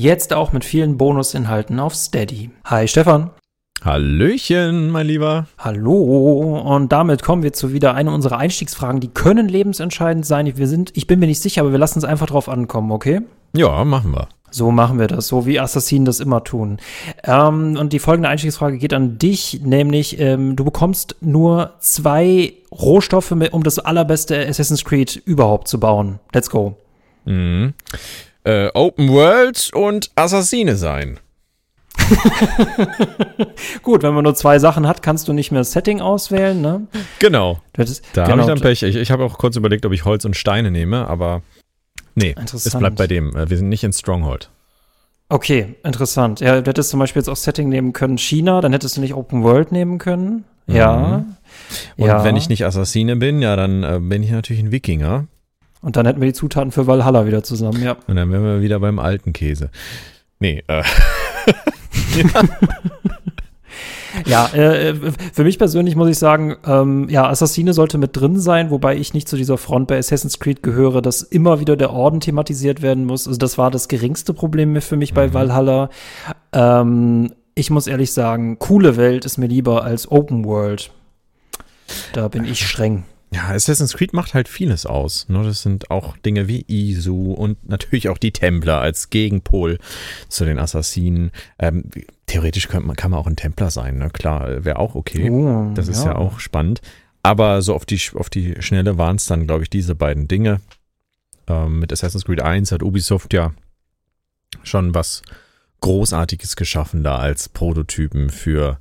Jetzt auch mit vielen Bonusinhalten auf Steady. Hi Stefan. Hallöchen, mein Lieber. Hallo. Und damit kommen wir zu wieder einer unserer Einstiegsfragen. Die können lebensentscheidend sein. Wir sind, ich bin mir nicht sicher, aber wir lassen es einfach drauf ankommen, okay? Ja, machen wir. So machen wir das, so wie Assassinen das immer tun. Ähm, und die folgende Einstiegsfrage geht an dich, nämlich ähm, du bekommst nur zwei Rohstoffe, um das allerbeste Assassin's Creed überhaupt zu bauen. Let's go. Mhm. Äh, Open World und Assassine sein. Gut, wenn man nur zwei Sachen hat, kannst du nicht mehr das Setting auswählen, ne? Genau. Ist, da genau. habe ich dann Pech. Ich, ich habe auch kurz überlegt, ob ich Holz und Steine nehme, aber nee, es bleibt bei dem. Äh, wir sind nicht in Stronghold. Okay, interessant. Ja, du hättest zum Beispiel jetzt auch Setting nehmen können China, dann hättest du nicht Open World nehmen können. Ja. Mhm. Und ja. wenn ich nicht Assassine bin, ja, dann äh, bin ich natürlich ein Wikinger. Und dann hätten wir die Zutaten für Valhalla wieder zusammen, ja. Und dann wären wir wieder beim alten Käse. Nee, äh. ja, äh, für mich persönlich muss ich sagen, ähm, ja, Assassine sollte mit drin sein, wobei ich nicht zu dieser Front bei Assassin's Creed gehöre, dass immer wieder der Orden thematisiert werden muss. Also das war das geringste Problem für mich bei Mhm. Valhalla. Ähm, ich muss ehrlich sagen, coole Welt ist mir lieber als Open World. Da bin ich streng. Ja, Assassin's Creed macht halt vieles aus. Ne? Das sind auch Dinge wie Isu und natürlich auch die Templer als Gegenpol zu den Assassinen. Ähm, theoretisch könnte man, kann man auch ein Templer sein, ne? klar, wäre auch okay. Oh, das ist ja. ja auch spannend. Aber so auf die, auf die Schnelle waren es dann, glaube ich, diese beiden Dinge. Ähm, mit Assassin's Creed 1 hat Ubisoft ja schon was Großartiges geschaffen da als Prototypen für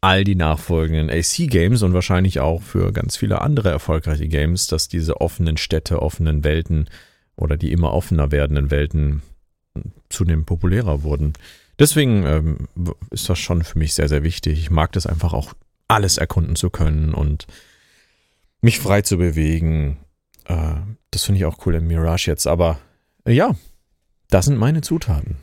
all die nachfolgenden AC-Games und wahrscheinlich auch für ganz viele andere erfolgreiche Games, dass diese offenen Städte, offenen Welten oder die immer offener werdenden Welten zunehmend populärer wurden. Deswegen ähm, ist das schon für mich sehr, sehr wichtig. Ich mag das einfach auch, alles erkunden zu können und mich frei zu bewegen. Äh, das finde ich auch cool im Mirage jetzt. Aber äh, ja, das sind meine Zutaten.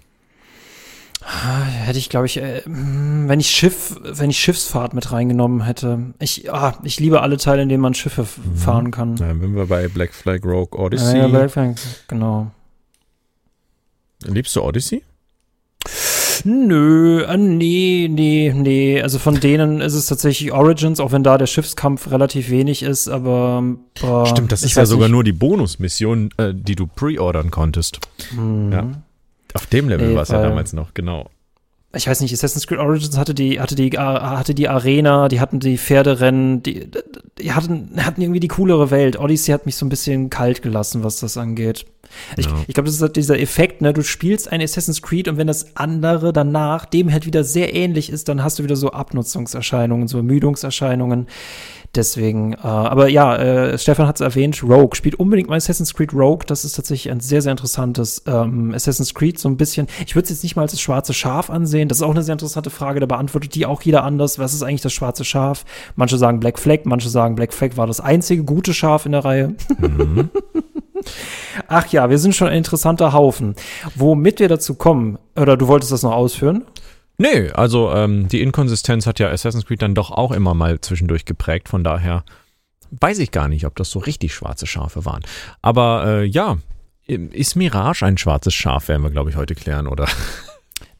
Hätte ich, glaube ich, äh, wenn ich Schiff, wenn ich Schiffsfahrt mit reingenommen hätte. Ich, ah, ich liebe alle Teile, in denen man Schiffe mhm. fahren kann. Ja, wenn wir bei Black Flag Rogue Odyssey. Ja, Black Flag, genau. Liebst du Odyssey? Nö, äh, nee, nee, nee. Also von denen ist es tatsächlich Origins, auch wenn da der Schiffskampf relativ wenig ist, aber. Boah, Stimmt, das ist ja sogar nicht. nur die Bonusmission, äh, die du pre-ordern konntest. Mhm. Ja. Auf dem Level war es ja damals noch, genau. Ich weiß nicht, Assassin's Creed Origins hatte die, hatte die, hatte die Arena, die hatten die Pferderennen, die, die hatten, hatten irgendwie die coolere Welt. Odyssey hat mich so ein bisschen kalt gelassen, was das angeht. Ich, ja. ich glaube, das ist halt dieser Effekt, ne? Du spielst ein Assassin's Creed und wenn das andere danach dem halt wieder sehr ähnlich ist, dann hast du wieder so Abnutzungserscheinungen, so Ermüdungserscheinungen. Deswegen, äh, aber ja, äh, Stefan hat es erwähnt, Rogue. Spielt unbedingt mal Assassin's Creed Rogue. Das ist tatsächlich ein sehr, sehr interessantes ähm, Assassin's Creed. So ein bisschen, ich würde es jetzt nicht mal als das schwarze Schaf ansehen. Das ist auch eine sehr interessante Frage. Da beantwortet die auch jeder anders. Was ist eigentlich das schwarze Schaf? Manche sagen Black Flag, manche sagen Black Flag war das einzige gute Schaf in der Reihe. Mhm. Ach ja, wir sind schon ein interessanter Haufen. Womit wir dazu kommen, oder du wolltest das noch ausführen? Nee, also ähm, die Inkonsistenz hat ja Assassin's Creed dann doch auch immer mal zwischendurch geprägt. Von daher weiß ich gar nicht, ob das so richtig schwarze Schafe waren. Aber äh, ja, ist Mirage ein schwarzes Schaf, werden wir, glaube ich, heute klären, oder?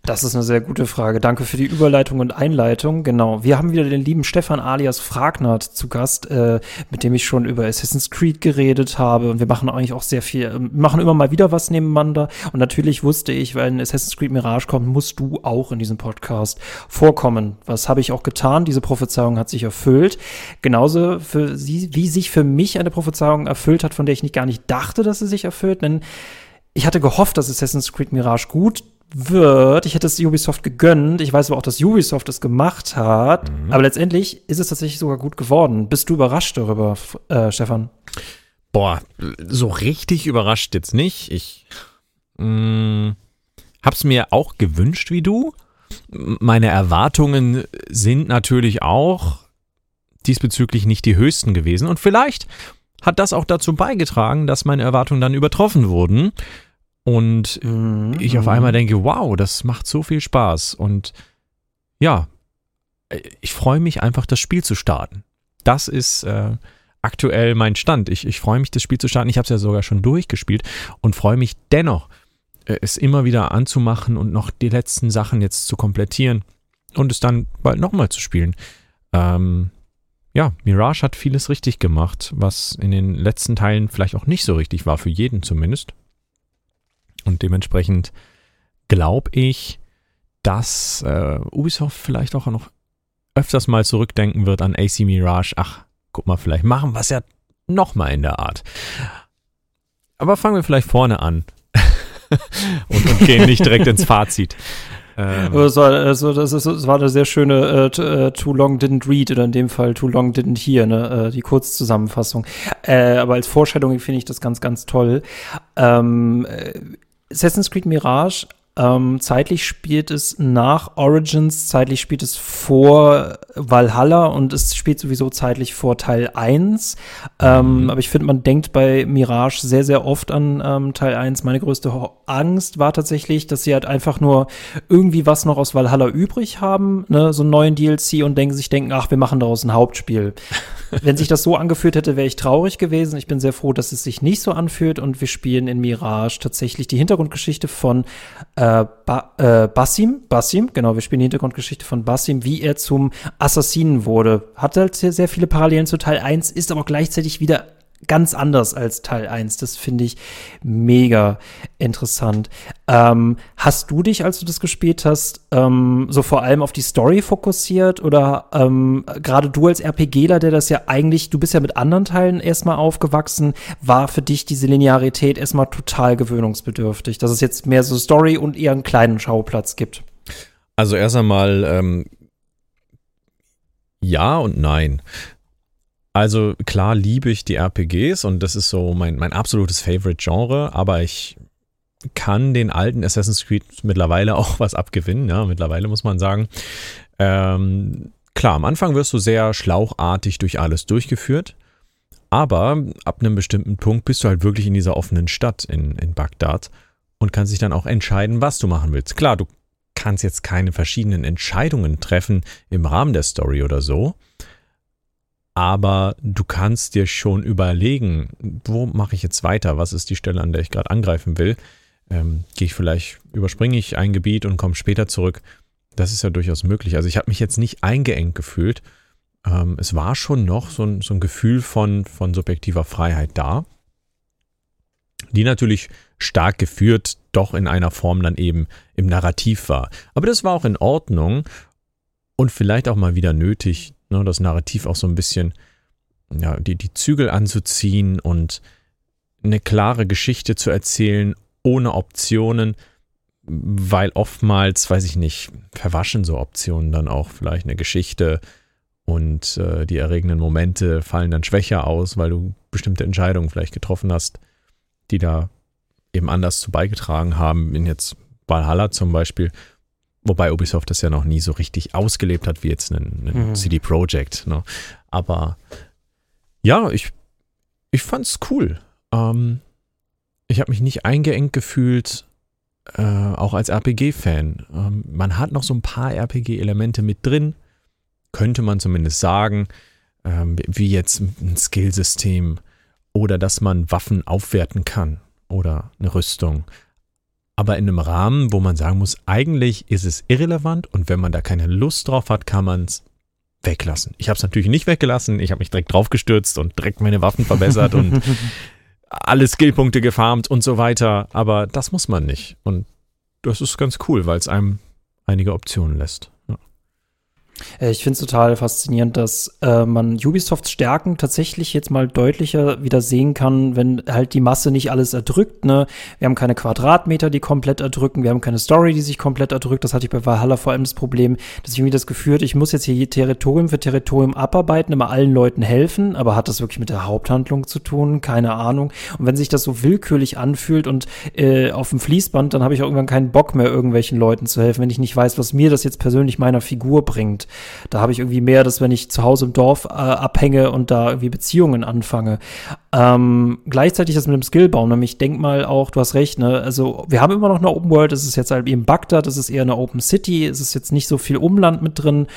Das ist eine sehr gute Frage. Danke für die Überleitung und Einleitung. Genau. Wir haben wieder den lieben Stefan alias Fragnert zu Gast, äh, mit dem ich schon über Assassin's Creed geredet habe. Und wir machen eigentlich auch sehr viel, äh, machen immer mal wieder was nebeneinander. Und natürlich wusste ich, wenn Assassin's Creed Mirage kommt, musst du auch in diesem Podcast vorkommen. Was habe ich auch getan? Diese Prophezeiung hat sich erfüllt. Genauso für sie, wie sich für mich eine Prophezeiung erfüllt hat, von der ich nicht gar nicht dachte, dass sie sich erfüllt. Denn ich hatte gehofft, dass Assassin's Creed Mirage gut wird. Ich hätte es Ubisoft gegönnt. Ich weiß aber auch, dass Ubisoft es gemacht hat. Mhm. Aber letztendlich ist es tatsächlich sogar gut geworden. Bist du überrascht darüber, äh, Stefan? Boah, so richtig überrascht jetzt nicht. Ich mh, hab's mir auch gewünscht wie du. Meine Erwartungen sind natürlich auch diesbezüglich nicht die höchsten gewesen. Und vielleicht hat das auch dazu beigetragen, dass meine Erwartungen dann übertroffen wurden. Und mhm. ich auf einmal denke, wow, das macht so viel Spaß. Und ja, ich freue mich einfach, das Spiel zu starten. Das ist äh, aktuell mein Stand. Ich, ich freue mich, das Spiel zu starten. Ich habe es ja sogar schon durchgespielt und freue mich dennoch äh, es immer wieder anzumachen und noch die letzten Sachen jetzt zu komplettieren und es dann bald nochmal zu spielen. Ähm, ja, Mirage hat vieles richtig gemacht, was in den letzten Teilen vielleicht auch nicht so richtig war, für jeden zumindest. Und dementsprechend glaube ich, dass äh, Ubisoft vielleicht auch noch öfters mal zurückdenken wird an AC Mirage. Ach, guck mal, vielleicht machen wir es ja nochmal in der Art. Aber fangen wir vielleicht vorne an und, und gehen nicht direkt ins Fazit. Ähm. Das, war, also das, ist, das war eine sehr schöne äh, Too Long Didn't Read oder in dem Fall Too Long Didn't Hear, ne? äh, die Kurzzusammenfassung. Äh, aber als Vorstellung finde ich das ganz, ganz toll. Ähm, äh, Assassin's Creed Mirage ähm, zeitlich spielt es nach Origins, zeitlich spielt es vor Valhalla und es spielt sowieso zeitlich vor Teil 1. Ähm, mhm. Aber ich finde, man denkt bei Mirage sehr, sehr oft an ähm, Teil 1. Meine größte Angst war tatsächlich, dass sie halt einfach nur irgendwie was noch aus Valhalla übrig haben, ne, so einen neuen DLC und denken sich denken, ach, wir machen daraus ein Hauptspiel. Wenn sich das so angefühlt hätte, wäre ich traurig gewesen. Ich bin sehr froh, dass es sich nicht so anfühlt und wir spielen in Mirage tatsächlich die Hintergrundgeschichte von äh, ba äh, Basim. Basim, genau, wir spielen die Hintergrundgeschichte von Basim, wie er zum Assassinen wurde. Hat halt sehr, sehr viele Parallelen zu Teil 1, ist aber gleichzeitig wieder ganz anders als Teil 1. Das finde ich mega interessant. Ähm, hast du dich, als du das gespielt hast, ähm, so vor allem auf die Story fokussiert oder ähm, gerade du als RPGler, der das ja eigentlich, du bist ja mit anderen Teilen erstmal aufgewachsen, war für dich diese Linearität erstmal total gewöhnungsbedürftig, dass es jetzt mehr so Story und eher einen kleinen Schauplatz gibt? Also erst einmal ähm, ja und nein. Also klar liebe ich die RPGs und das ist so mein, mein absolutes Favorite-Genre, aber ich kann den alten Assassin's Creed mittlerweile auch was abgewinnen, ja, mittlerweile muss man sagen. Ähm, klar, am Anfang wirst du sehr schlauchartig durch alles durchgeführt, aber ab einem bestimmten Punkt bist du halt wirklich in dieser offenen Stadt in, in Bagdad und kannst dich dann auch entscheiden, was du machen willst. Klar, du kannst jetzt keine verschiedenen Entscheidungen treffen im Rahmen der Story oder so, aber du kannst dir schon überlegen, wo mache ich jetzt weiter? Was ist die Stelle, an der ich gerade angreifen will? Ähm, Gehe ich vielleicht, überspringe ich ein Gebiet und komme später zurück? Das ist ja durchaus möglich. Also ich habe mich jetzt nicht eingeengt gefühlt. Ähm, es war schon noch so ein, so ein Gefühl von, von subjektiver Freiheit da, die natürlich stark geführt doch in einer Form dann eben im Narrativ war. Aber das war auch in Ordnung und vielleicht auch mal wieder nötig, ne, das Narrativ auch so ein bisschen, ja, die, die Zügel anzuziehen und eine klare Geschichte zu erzählen, ohne Optionen, weil oftmals, weiß ich nicht, verwaschen so Optionen dann auch vielleicht eine Geschichte und äh, die erregenden Momente fallen dann schwächer aus, weil du bestimmte Entscheidungen vielleicht getroffen hast, die da eben anders zu beigetragen haben, in jetzt Valhalla zum Beispiel, Wobei Ubisoft das ja noch nie so richtig ausgelebt hat, wie jetzt ein, ein mhm. CD Projekt. Ne? Aber ja, ich, ich fand's cool. Ähm, ich habe mich nicht eingeengt gefühlt, äh, auch als RPG-Fan. Ähm, man hat noch so ein paar RPG-Elemente mit drin, könnte man zumindest sagen, ähm, wie jetzt ein Skillsystem oder dass man Waffen aufwerten kann oder eine Rüstung aber in einem Rahmen, wo man sagen muss, eigentlich ist es irrelevant und wenn man da keine Lust drauf hat, kann man es weglassen. Ich habe es natürlich nicht weggelassen, ich habe mich direkt draufgestürzt und direkt meine Waffen verbessert und alle Skillpunkte gefarmt und so weiter, aber das muss man nicht und das ist ganz cool, weil es einem einige Optionen lässt. Äh, ich finde es total faszinierend, dass äh, man Ubisofts Stärken tatsächlich jetzt mal deutlicher wieder sehen kann, wenn halt die Masse nicht alles erdrückt. Ne? Wir haben keine Quadratmeter, die komplett erdrücken. Wir haben keine Story, die sich komplett erdrückt. Das hatte ich bei Valhalla vor allem das Problem, dass ich irgendwie das Gefühl hatte, ich muss jetzt hier Territorium für Territorium abarbeiten, immer allen Leuten helfen. Aber hat das wirklich mit der Haupthandlung zu tun? Keine Ahnung. Und wenn sich das so willkürlich anfühlt und äh, auf dem Fließband, dann habe ich auch irgendwann keinen Bock mehr, irgendwelchen Leuten zu helfen, wenn ich nicht weiß, was mir das jetzt persönlich meiner Figur bringt. Da habe ich irgendwie mehr, dass wenn ich zu Hause im Dorf äh, abhänge und da irgendwie Beziehungen anfange. Ähm, gleichzeitig das mit dem Skillbaum, nämlich ich denk mal auch, du hast recht, ne? Also wir haben immer noch eine Open World, es ist jetzt halt eben Bagdad, es ist eher eine Open City, es ist jetzt nicht so viel Umland mit drin.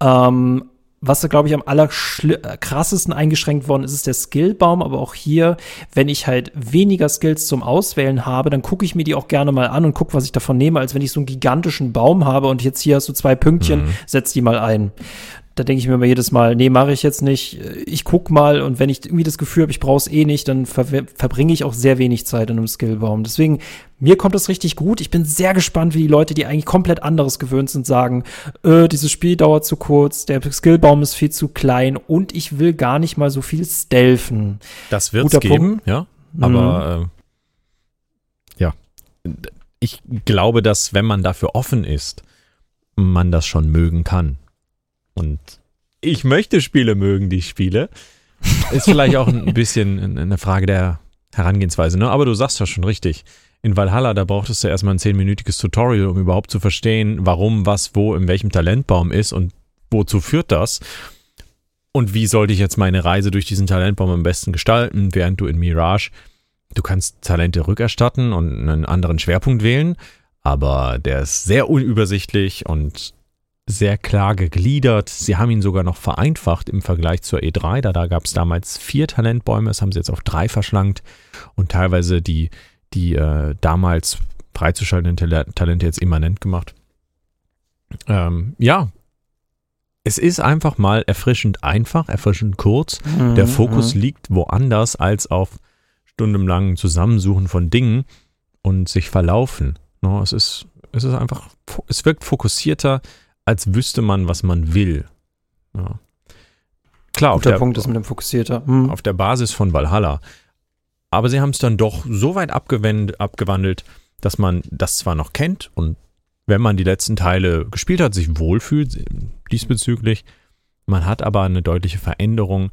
Ähm, was, glaube ich, am allerkrassesten eingeschränkt worden ist, ist der Skillbaum. Aber auch hier, wenn ich halt weniger Skills zum Auswählen habe, dann gucke ich mir die auch gerne mal an und gucke, was ich davon nehme, als wenn ich so einen gigantischen Baum habe und jetzt hier hast du zwei Pünktchen, mhm. setz die mal ein da denke ich mir immer jedes Mal, nee, mache ich jetzt nicht. Ich guck mal und wenn ich irgendwie das Gefühl habe, ich brauche es eh nicht, dann ver verbringe ich auch sehr wenig Zeit in einem Skillbaum. Deswegen, mir kommt das richtig gut. Ich bin sehr gespannt, wie die Leute, die eigentlich komplett anderes gewöhnt sind, sagen, äh, dieses Spiel dauert zu kurz, der Skillbaum ist viel zu klein und ich will gar nicht mal so viel stealthen. Das wird es geben, Punkt. ja. Aber mhm. äh, ja, ich glaube, dass wenn man dafür offen ist, man das schon mögen kann. Und ich möchte Spiele mögen, die ich spiele. Ist vielleicht auch ein bisschen eine Frage der Herangehensweise, ne? Aber du sagst ja schon richtig. In Valhalla, da brauchtest du erstmal ein zehnminütiges Tutorial, um überhaupt zu verstehen, warum, was, wo, in welchem Talentbaum ist und wozu führt das. Und wie sollte ich jetzt meine Reise durch diesen Talentbaum am besten gestalten, während du in Mirage, du kannst Talente rückerstatten und einen anderen Schwerpunkt wählen, aber der ist sehr unübersichtlich und sehr klar gegliedert. Sie haben ihn sogar noch vereinfacht im Vergleich zur E3. Da, da gab es damals vier Talentbäume, das haben sie jetzt auf drei verschlankt und teilweise die, die äh, damals freizuschaltenden Talente jetzt immanent gemacht. Ähm, ja, es ist einfach mal erfrischend einfach, erfrischend kurz. Mhm, Der Fokus mhm. liegt woanders als auf stundenlangen Zusammensuchen von Dingen und sich verlaufen. No, es ist, es ist einfach, es wirkt fokussierter, als wüsste man, was man will. Ja. Klar, Guter der, Punkt ist mit dem Fokussierter. Hm. Auf der Basis von Valhalla. Aber sie haben es dann doch so weit abgewandelt, dass man das zwar noch kennt und wenn man die letzten Teile gespielt hat, sich wohlfühlt diesbezüglich. Man hat aber eine deutliche Veränderung,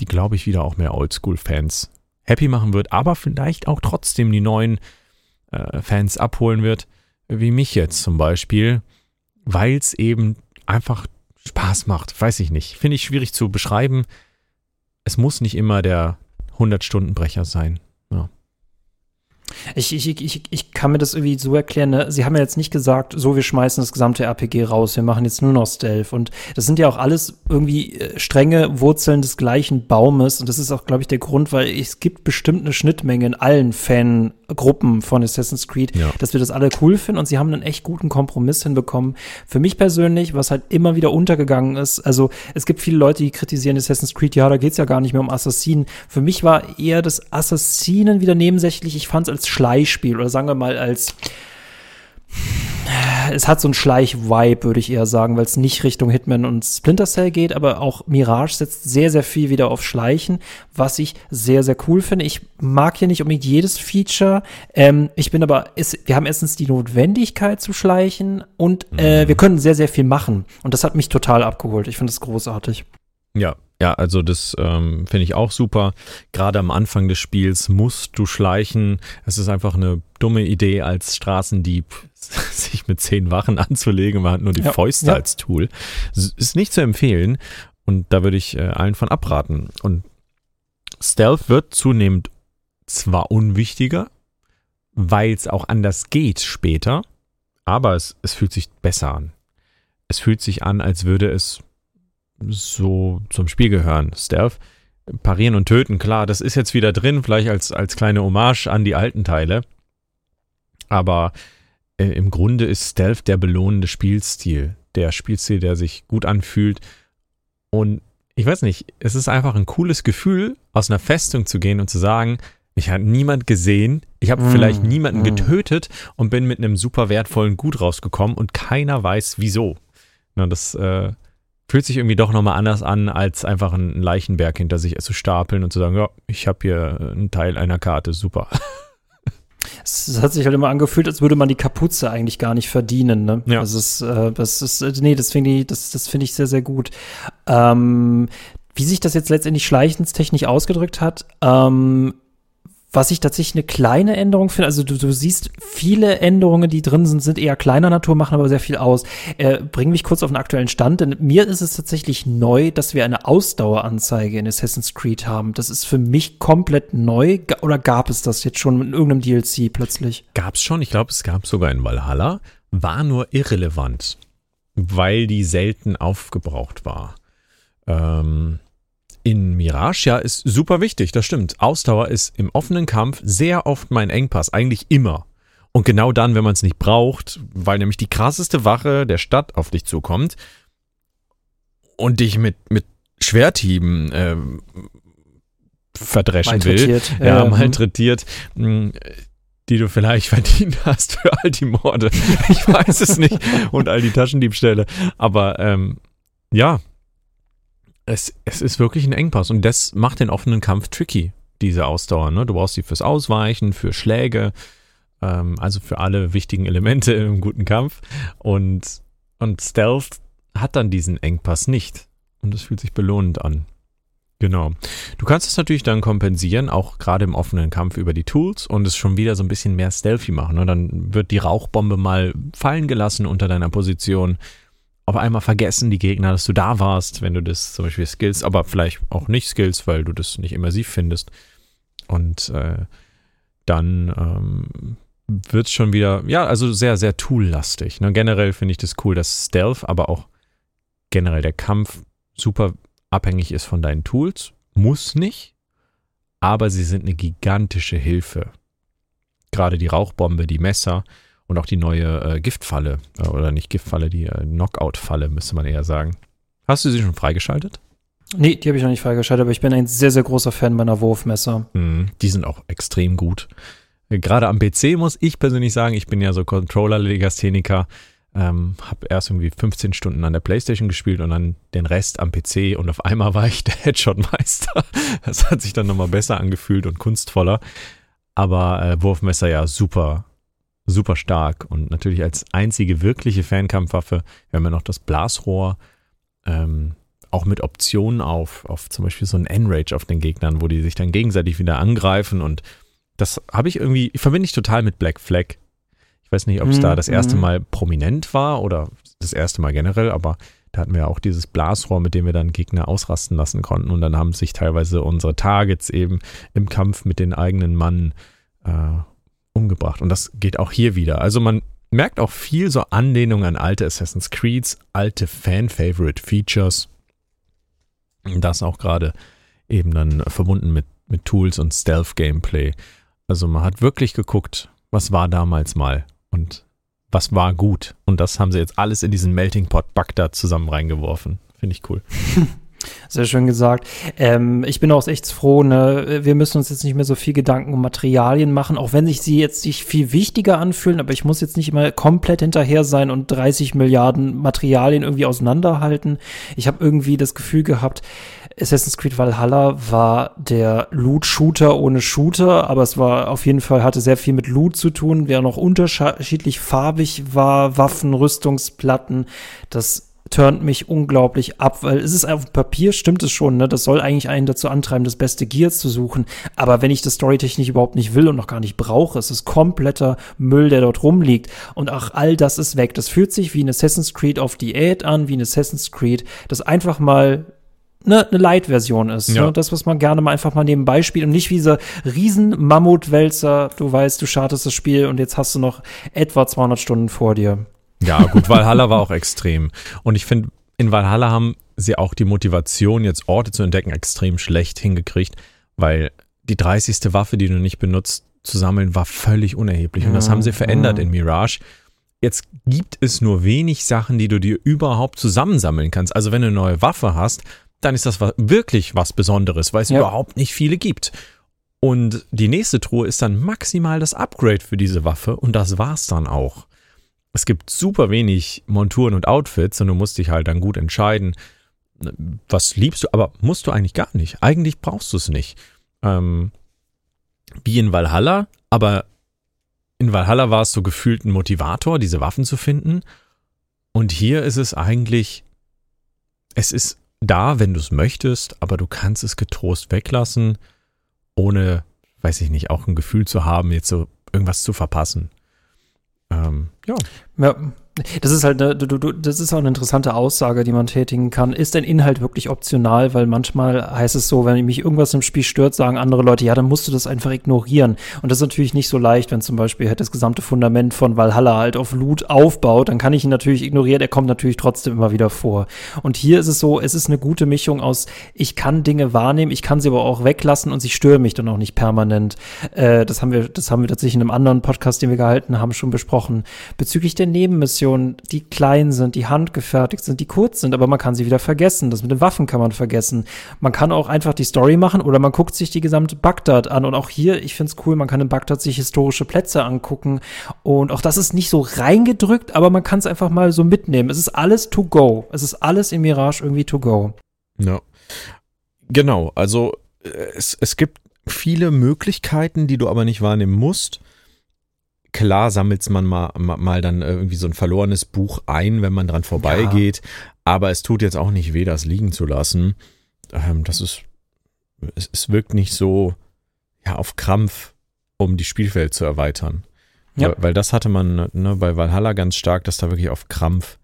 die, glaube ich, wieder auch mehr Oldschool-Fans happy machen wird, aber vielleicht auch trotzdem die neuen äh, Fans abholen wird, wie mich jetzt zum Beispiel, weil es eben einfach Spaß macht. Weiß ich nicht. Finde ich schwierig zu beschreiben. Es muss nicht immer der 100-Stunden-Brecher sein. Ich, ich, ich, ich kann mir das irgendwie so erklären, ne? sie haben ja jetzt nicht gesagt, so, wir schmeißen das gesamte RPG raus, wir machen jetzt nur noch Stealth. Und das sind ja auch alles irgendwie äh, strenge Wurzeln des gleichen Baumes. Und das ist auch, glaube ich, der Grund, weil es gibt bestimmt eine Schnittmenge in allen Fangruppen von Assassin's Creed, ja. dass wir das alle cool finden. Und sie haben einen echt guten Kompromiss hinbekommen. Für mich persönlich, was halt immer wieder untergegangen ist, also es gibt viele Leute, die kritisieren Assassin's Creed, ja, da geht's ja gar nicht mehr um Assassinen. Für mich war eher das Assassinen wieder nebensächlich. Ich fand es als Schleichspiel oder sagen wir mal als es hat so ein Schleich-Vibe, würde ich eher sagen, weil es nicht Richtung Hitman und Splinter Cell geht, aber auch Mirage setzt sehr, sehr viel wieder auf Schleichen, was ich sehr, sehr cool finde. Ich mag hier nicht unbedingt jedes Feature. Ähm, ich bin aber, ist, wir haben erstens die Notwendigkeit zu schleichen und äh, mhm. wir können sehr, sehr viel machen. Und das hat mich total abgeholt. Ich finde das großartig. Ja, ja, also das ähm, finde ich auch super. Gerade am Anfang des Spiels musst du schleichen. Es ist einfach eine dumme Idee, als Straßendieb sich mit zehn Wachen anzulegen. Man hat nur die ja, Fäuste ja. als Tool. Ist nicht zu empfehlen und da würde ich äh, allen von abraten. Und Stealth wird zunehmend zwar unwichtiger, weil es auch anders geht später, aber es, es fühlt sich besser an. Es fühlt sich an, als würde es so zum Spiel gehören. Stealth, parieren und töten, klar, das ist jetzt wieder drin, vielleicht als, als kleine Hommage an die alten Teile. Aber äh, im Grunde ist Stealth der belohnende Spielstil. Der Spielstil, der sich gut anfühlt. Und ich weiß nicht, es ist einfach ein cooles Gefühl, aus einer Festung zu gehen und zu sagen, ich habe niemand gesehen, ich habe mm, vielleicht niemanden mm. getötet und bin mit einem super wertvollen Gut rausgekommen und keiner weiß wieso. Na, das äh, fühlt sich irgendwie doch nochmal anders an, als einfach einen Leichenberg hinter sich zu stapeln und zu sagen, ja, ich habe hier einen Teil einer Karte, super. Es hat sich halt immer angefühlt, als würde man die Kapuze eigentlich gar nicht verdienen. Ne? Ja. Also es, äh, das ist, äh, nee, das finde ich, das, das finde ich sehr, sehr gut. Ähm, wie sich das jetzt letztendlich schleichenstechnisch ausgedrückt hat, ähm, was ich tatsächlich eine kleine Änderung finde, also du, du siehst, viele Änderungen, die drin sind, sind eher kleiner Natur, machen aber sehr viel aus. Äh, bring mich kurz auf den aktuellen Stand, denn mir ist es tatsächlich neu, dass wir eine Ausdaueranzeige in Assassin's Creed haben. Das ist für mich komplett neu. Oder gab es das jetzt schon in irgendeinem DLC plötzlich? Gab es schon, ich glaube, es gab sogar in Valhalla, war nur irrelevant, weil die selten aufgebraucht war. Ähm, in Mirage, ja, ist super wichtig, das stimmt. Ausdauer ist im offenen Kampf sehr oft mein Engpass, eigentlich immer. Und genau dann, wenn man es nicht braucht, weil nämlich die krasseste Wache der Stadt auf dich zukommt und dich mit, mit Schwerthieben äh, verdreschen will, ja, mhm. malträtiert, hm, die du vielleicht verdient hast für all die Morde. Ich weiß es nicht. Und all die Taschendiebstähle. Aber ähm, ja, es, es ist wirklich ein Engpass. Und das macht den offenen Kampf tricky, diese Ausdauer. Ne? Du brauchst sie fürs Ausweichen, für Schläge, ähm, also für alle wichtigen Elemente im guten Kampf. Und, und Stealth hat dann diesen Engpass nicht. Und es fühlt sich belohnend an. Genau. Du kannst es natürlich dann kompensieren, auch gerade im offenen Kampf über die Tools und es schon wieder so ein bisschen mehr stealthy machen. Und ne? dann wird die Rauchbombe mal fallen gelassen unter deiner Position. Auf einmal vergessen die Gegner, dass du da warst, wenn du das zum Beispiel skills, aber vielleicht auch nicht skills, weil du das nicht immersiv findest. Und äh, dann ähm, wird es schon wieder, ja, also sehr, sehr tool-lastig. Ne? Generell finde ich das cool, dass Stealth, aber auch generell der Kampf super abhängig ist von deinen Tools. Muss nicht, aber sie sind eine gigantische Hilfe. Gerade die Rauchbombe, die Messer und auch die neue äh, Giftfalle, äh, oder nicht Giftfalle, die äh, Knockout-Falle, müsste man eher sagen. Hast du sie schon freigeschaltet? Nee, die habe ich noch nicht freigeschaltet, aber ich bin ein sehr, sehr großer Fan meiner Wurfmesser. Mm, die sind auch extrem gut. Gerade am PC muss ich persönlich sagen, ich bin ja so Controller-Legastheniker. Ähm, habe erst irgendwie 15 Stunden an der Playstation gespielt und dann den Rest am PC und auf einmal war ich der Headshot-Meister. Das hat sich dann nochmal besser angefühlt und kunstvoller. Aber äh, Wurfmesser ja super, super stark und natürlich als einzige wirkliche Fernkampfwaffe. Wir haben ja noch das Blasrohr, ähm, auch mit Optionen auf, auf zum Beispiel so ein Enrage auf den Gegnern, wo die sich dann gegenseitig wieder angreifen und das habe ich irgendwie, verbinde ich total mit Black Flag. Ich weiß nicht, ob es mhm. da das erste mhm. Mal prominent war oder das erste Mal generell, aber da hatten wir auch dieses Blasrohr, mit dem wir dann Gegner ausrasten lassen konnten. Und dann haben sich teilweise unsere Targets eben im Kampf mit den eigenen Mann äh, umgebracht. Und das geht auch hier wieder. Also man merkt auch viel so Anlehnung an alte Assassin's Creeds, alte Fan-Favorite-Features. Das auch gerade eben dann verbunden mit, mit Tools und Stealth-Gameplay. Also man hat wirklich geguckt, was war damals mal und was war gut. Und das haben sie jetzt alles in diesen Melting Pot Bagdad zusammen reingeworfen. Finde ich cool. Sehr schön gesagt. Ähm, ich bin auch echt froh, ne? wir müssen uns jetzt nicht mehr so viel Gedanken um Materialien machen, auch wenn sich sie jetzt sich viel wichtiger anfühlen, aber ich muss jetzt nicht immer komplett hinterher sein und 30 Milliarden Materialien irgendwie auseinanderhalten. Ich habe irgendwie das Gefühl gehabt, Assassin's Creed Valhalla war der Loot-Shooter ohne Shooter, aber es war auf jeden Fall, hatte sehr viel mit Loot zu tun, wer noch unterschiedlich farbig war, Waffen, Rüstungsplatten, das turnt mich unglaublich ab, weil es ist auf Papier, stimmt es schon, ne? Das soll eigentlich einen dazu antreiben, das beste Gear zu suchen. Aber wenn ich das storytechnisch überhaupt nicht will und noch gar nicht brauche, es ist kompletter Müll, der dort rumliegt. Und auch all das ist weg. Das fühlt sich wie ein Assassin's Creed auf Diät an, wie ein Assassin's Creed, das einfach mal ne, eine Light-Version ist. Ja. Ne? Das, was man gerne mal einfach mal nebenbei spielt und nicht wie dieser riesen Mammutwälzer, du weißt, du startest das Spiel und jetzt hast du noch etwa 200 Stunden vor dir. Ja, gut, Valhalla war auch extrem. Und ich finde, in Valhalla haben sie auch die Motivation, jetzt Orte zu entdecken, extrem schlecht hingekriegt, weil die 30. Waffe, die du nicht benutzt, zu sammeln, war völlig unerheblich. Und das haben sie verändert in Mirage. Jetzt gibt es nur wenig Sachen, die du dir überhaupt zusammensammeln kannst. Also wenn du eine neue Waffe hast, dann ist das wirklich was Besonderes, weil es ja. überhaupt nicht viele gibt. Und die nächste Truhe ist dann maximal das Upgrade für diese Waffe und das war's dann auch. Es gibt super wenig Monturen und Outfits und du musst dich halt dann gut entscheiden, was liebst du, aber musst du eigentlich gar nicht. Eigentlich brauchst du es nicht. Ähm, wie in Valhalla, aber in Valhalla war es so gefühlt ein Motivator, diese Waffen zu finden. Und hier ist es eigentlich, es ist da, wenn du es möchtest, aber du kannst es getrost weglassen, ohne, weiß ich nicht, auch ein Gefühl zu haben, jetzt so irgendwas zu verpassen. Ähm, ja. ja. Das ist halt, eine, du, du, das ist auch eine interessante Aussage, die man tätigen kann. Ist ein Inhalt wirklich optional? Weil manchmal heißt es so, wenn mich irgendwas im Spiel stört, sagen andere Leute, ja, dann musst du das einfach ignorieren. Und das ist natürlich nicht so leicht, wenn zum Beispiel halt das gesamte Fundament von Valhalla halt auf Loot aufbaut, dann kann ich ihn natürlich ignorieren, er kommt natürlich trotzdem immer wieder vor. Und hier ist es so, es ist eine gute Mischung aus, ich kann Dinge wahrnehmen, ich kann sie aber auch weglassen und sie stören mich dann auch nicht permanent. Äh, das haben wir, das haben wir tatsächlich in einem anderen Podcast, den wir gehalten haben, schon besprochen. Bezüglich der Nebenmission Missionen, die klein sind, die handgefertigt sind, die kurz sind, aber man kann sie wieder vergessen. Das mit den Waffen kann man vergessen. Man kann auch einfach die Story machen oder man guckt sich die gesamte Bagdad an. Und auch hier, ich finde es cool, man kann in Bagdad sich historische Plätze angucken. Und auch das ist nicht so reingedrückt, aber man kann es einfach mal so mitnehmen. Es ist alles to go. Es ist alles im Mirage irgendwie to go. Ja. Genau, also äh, es, es gibt viele Möglichkeiten, die du aber nicht wahrnehmen musst klar sammelt man mal, mal dann irgendwie so ein verlorenes Buch ein, wenn man dran vorbeigeht. Ja. Aber es tut jetzt auch nicht weh, das liegen zu lassen. Ähm, das ist, es, es wirkt nicht so ja, auf Krampf, um die Spielwelt zu erweitern. Ja. Weil, weil das hatte man ne, bei Valhalla ganz stark, dass da wirklich auf Krampf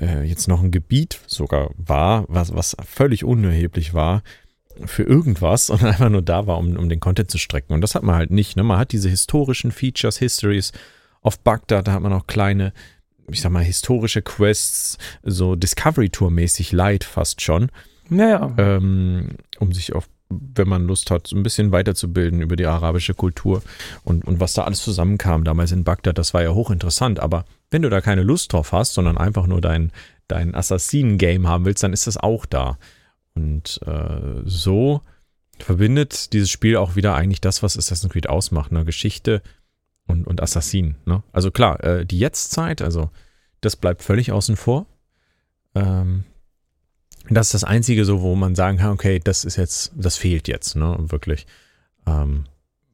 äh, jetzt noch ein Gebiet sogar war, was, was völlig unerheblich war, für irgendwas, sondern einfach nur da war, um, um den Content zu strecken. Und das hat man halt nicht. Ne? Man hat diese historischen Features, Histories auf Bagdad, da hat man auch kleine, ich sag mal, historische Quests, so Discovery Tour-mäßig light fast schon. Naja. Ähm, um sich auf wenn man Lust hat, so ein bisschen weiterzubilden über die arabische Kultur und, und was da alles zusammenkam damals in Bagdad, das war ja hochinteressant. Aber wenn du da keine Lust drauf hast, sondern einfach nur dein, dein Assassinen-Game haben willst, dann ist das auch da. Und äh, so verbindet dieses Spiel auch wieder eigentlich das, was Assassin's Creed ausmacht, ne? Geschichte und, und Assassin. Ne? Also klar, äh, die Jetztzeit, also das bleibt völlig außen vor. Ähm, das ist das Einzige, so wo man sagen kann, okay, das ist jetzt, das fehlt jetzt, ne? Wirklich. Ähm,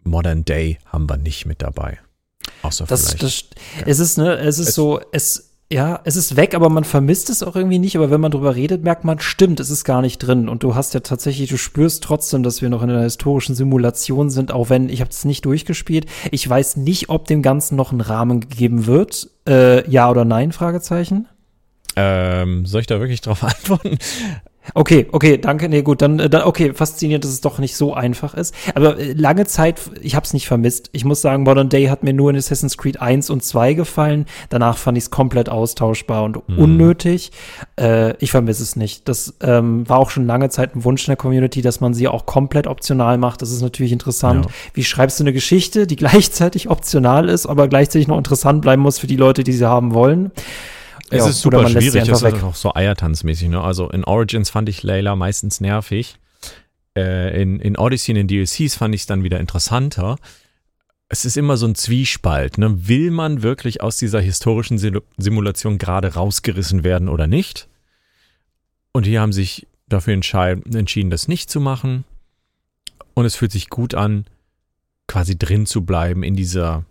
Modern Day haben wir nicht mit dabei. Außer das, vielleicht. Das, es ist, ne, es ist es, so, es, ja, es ist weg, aber man vermisst es auch irgendwie nicht. Aber wenn man drüber redet, merkt man, stimmt, es ist gar nicht drin. Und du hast ja tatsächlich, du spürst trotzdem, dass wir noch in einer historischen Simulation sind, auch wenn ich habe es nicht durchgespielt. Ich weiß nicht, ob dem Ganzen noch ein Rahmen gegeben wird. Äh, ja oder nein? Fragezeichen. Ähm, soll ich da wirklich drauf antworten? Okay, okay, danke. Nee, gut, dann, äh, dann okay, faszinierend, dass es doch nicht so einfach ist. Aber äh, lange Zeit, ich habe es nicht vermisst. Ich muss sagen, Modern Day hat mir nur in Assassin's Creed 1 und 2 gefallen. Danach fand ich es komplett austauschbar und mhm. unnötig. Äh, ich vermisse es nicht. Das ähm, war auch schon lange Zeit ein Wunsch in der Community, dass man sie auch komplett optional macht. Das ist natürlich interessant. Ja. Wie schreibst du eine Geschichte, die gleichzeitig optional ist, aber gleichzeitig noch interessant bleiben muss für die Leute, die sie haben wollen? Es ja, ist super schwierig, es ist auch so Eiertanzmäßig. Ne? Also in Origins fand ich Layla meistens nervig. Äh, in, in Odyssey, in den DLCs fand ich es dann wieder interessanter. Es ist immer so ein Zwiespalt. Ne? Will man wirklich aus dieser historischen Simulation gerade rausgerissen werden oder nicht? Und hier haben sich dafür entschieden, das nicht zu machen. Und es fühlt sich gut an, quasi drin zu bleiben in dieser,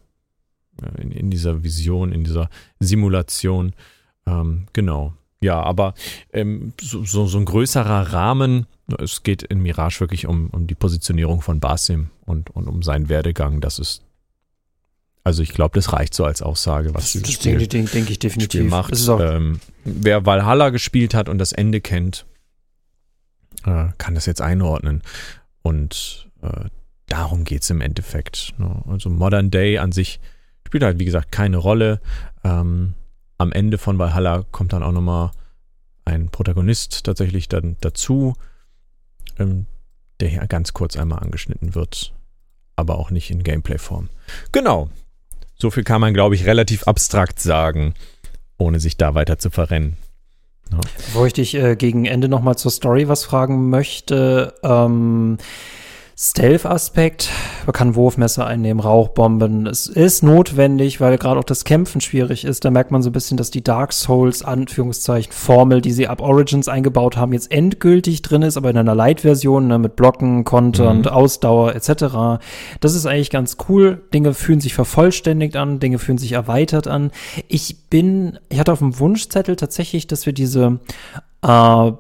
in, in dieser Vision, in dieser Simulation. Ähm, genau. Ja, aber ähm, so, so, so, ein größerer Rahmen, es geht in Mirage wirklich um, um die Positionierung von Basim und, und um seinen Werdegang. Das ist, also ich glaube, das reicht so als Aussage, was das, das Spiel, denke, denke, denke ich definitiv. Spiel macht. Ähm, wer Valhalla gespielt hat und das Ende kennt, äh, kann das jetzt einordnen. Und äh, darum geht es im Endeffekt. Ne? Also Modern Day an sich spielt halt, wie gesagt, keine Rolle. Ähm, am Ende von Valhalla kommt dann auch nochmal ein Protagonist tatsächlich dann dazu, ähm, der hier ganz kurz einmal angeschnitten wird, aber auch nicht in Gameplay-Form. Genau. So viel kann man, glaube ich, relativ abstrakt sagen, ohne sich da weiter zu verrennen. Ja. Wo ich dich äh, gegen Ende nochmal zur Story was fragen möchte, ähm, Stealth-Aspekt. Man kann Wurfmesser einnehmen, Rauchbomben. Es ist notwendig, weil gerade auch das Kämpfen schwierig ist. Da merkt man so ein bisschen, dass die Dark Souls Anführungszeichen Formel, die sie ab Origins eingebaut haben, jetzt endgültig drin ist, aber in einer Light-Version ne, mit Blocken, Content, mhm. Ausdauer etc. Das ist eigentlich ganz cool. Dinge fühlen sich vervollständigt an, Dinge fühlen sich erweitert an. Ich bin, ich hatte auf dem Wunschzettel tatsächlich, dass wir diese äh,